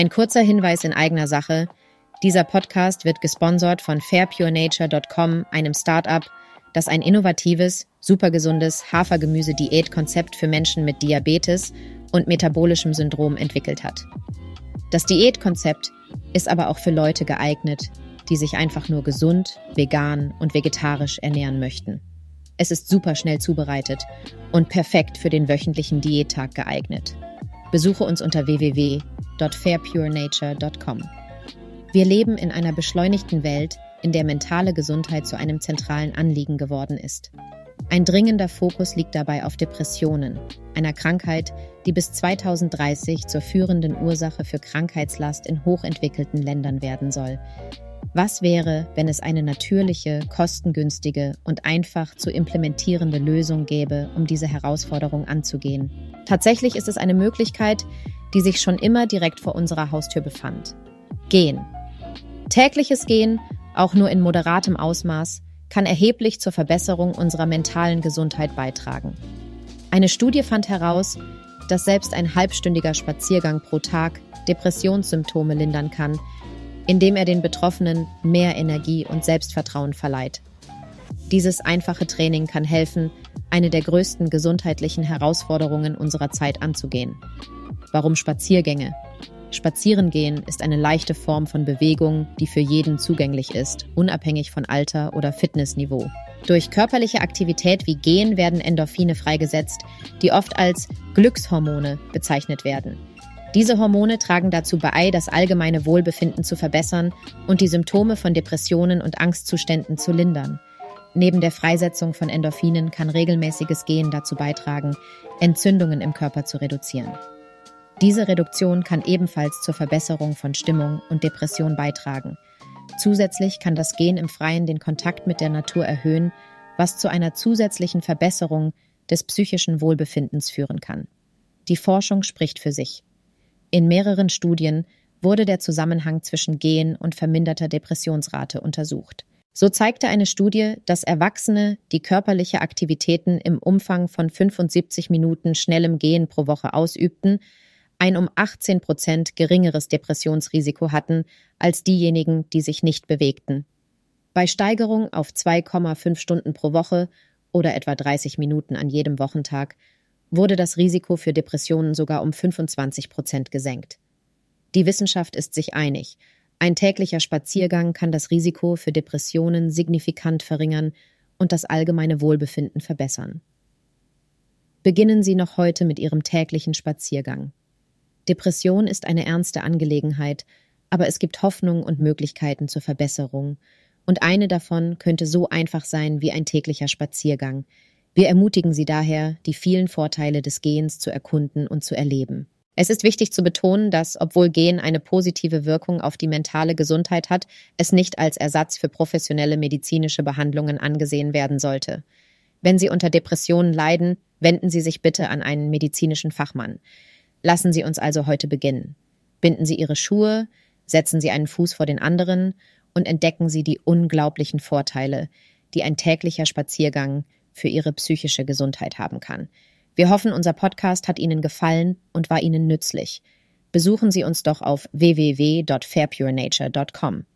Ein kurzer Hinweis in eigener Sache. Dieser Podcast wird gesponsert von fairpurenature.com, einem Startup, das ein innovatives, supergesundes Hafergemüse-Diätkonzept für Menschen mit Diabetes und metabolischem Syndrom entwickelt hat. Das Diätkonzept ist aber auch für Leute geeignet, die sich einfach nur gesund, vegan und vegetarisch ernähren möchten. Es ist super schnell zubereitet und perfekt für den wöchentlichen Diättag geeignet. Besuche uns unter www.fairpurenature.com. Wir leben in einer beschleunigten Welt, in der mentale Gesundheit zu einem zentralen Anliegen geworden ist. Ein dringender Fokus liegt dabei auf Depressionen, einer Krankheit, die bis 2030 zur führenden Ursache für Krankheitslast in hochentwickelten Ländern werden soll. Was wäre, wenn es eine natürliche, kostengünstige und einfach zu implementierende Lösung gäbe, um diese Herausforderung anzugehen? Tatsächlich ist es eine Möglichkeit, die sich schon immer direkt vor unserer Haustür befand. Gehen. Tägliches Gehen, auch nur in moderatem Ausmaß, kann erheblich zur Verbesserung unserer mentalen Gesundheit beitragen. Eine Studie fand heraus, dass selbst ein halbstündiger Spaziergang pro Tag Depressionssymptome lindern kann, indem er den Betroffenen mehr Energie und Selbstvertrauen verleiht. Dieses einfache Training kann helfen, eine der größten gesundheitlichen Herausforderungen unserer Zeit anzugehen. Warum Spaziergänge? Spazierengehen ist eine leichte Form von Bewegung, die für jeden zugänglich ist, unabhängig von Alter oder Fitnessniveau. Durch körperliche Aktivität wie Gehen werden Endorphine freigesetzt, die oft als Glückshormone bezeichnet werden. Diese Hormone tragen dazu bei, das allgemeine Wohlbefinden zu verbessern und die Symptome von Depressionen und Angstzuständen zu lindern. Neben der Freisetzung von Endorphinen kann regelmäßiges Gehen dazu beitragen, Entzündungen im Körper zu reduzieren. Diese Reduktion kann ebenfalls zur Verbesserung von Stimmung und Depression beitragen. Zusätzlich kann das Gehen im Freien den Kontakt mit der Natur erhöhen, was zu einer zusätzlichen Verbesserung des psychischen Wohlbefindens führen kann. Die Forschung spricht für sich. In mehreren Studien wurde der Zusammenhang zwischen Gehen und verminderter Depressionsrate untersucht. So zeigte eine Studie, dass Erwachsene, die körperliche Aktivitäten im Umfang von 75 Minuten schnellem Gehen pro Woche ausübten, ein um 18 Prozent geringeres Depressionsrisiko hatten als diejenigen, die sich nicht bewegten. Bei Steigerung auf 2,5 Stunden pro Woche oder etwa 30 Minuten an jedem Wochentag wurde das Risiko für Depressionen sogar um 25 Prozent gesenkt. Die Wissenschaft ist sich einig. Ein täglicher Spaziergang kann das Risiko für Depressionen signifikant verringern und das allgemeine Wohlbefinden verbessern. Beginnen Sie noch heute mit Ihrem täglichen Spaziergang. Depression ist eine ernste Angelegenheit, aber es gibt Hoffnung und Möglichkeiten zur Verbesserung, und eine davon könnte so einfach sein wie ein täglicher Spaziergang, wir ermutigen Sie daher, die vielen Vorteile des Gehens zu erkunden und zu erleben. Es ist wichtig zu betonen, dass, obwohl Gehen eine positive Wirkung auf die mentale Gesundheit hat, es nicht als Ersatz für professionelle medizinische Behandlungen angesehen werden sollte. Wenn Sie unter Depressionen leiden, wenden Sie sich bitte an einen medizinischen Fachmann. Lassen Sie uns also heute beginnen. Binden Sie Ihre Schuhe, setzen Sie einen Fuß vor den anderen und entdecken Sie die unglaublichen Vorteile, die ein täglicher Spaziergang für ihre psychische Gesundheit haben kann. Wir hoffen, unser Podcast hat Ihnen gefallen und war Ihnen nützlich. Besuchen Sie uns doch auf www.fairpurenature.com.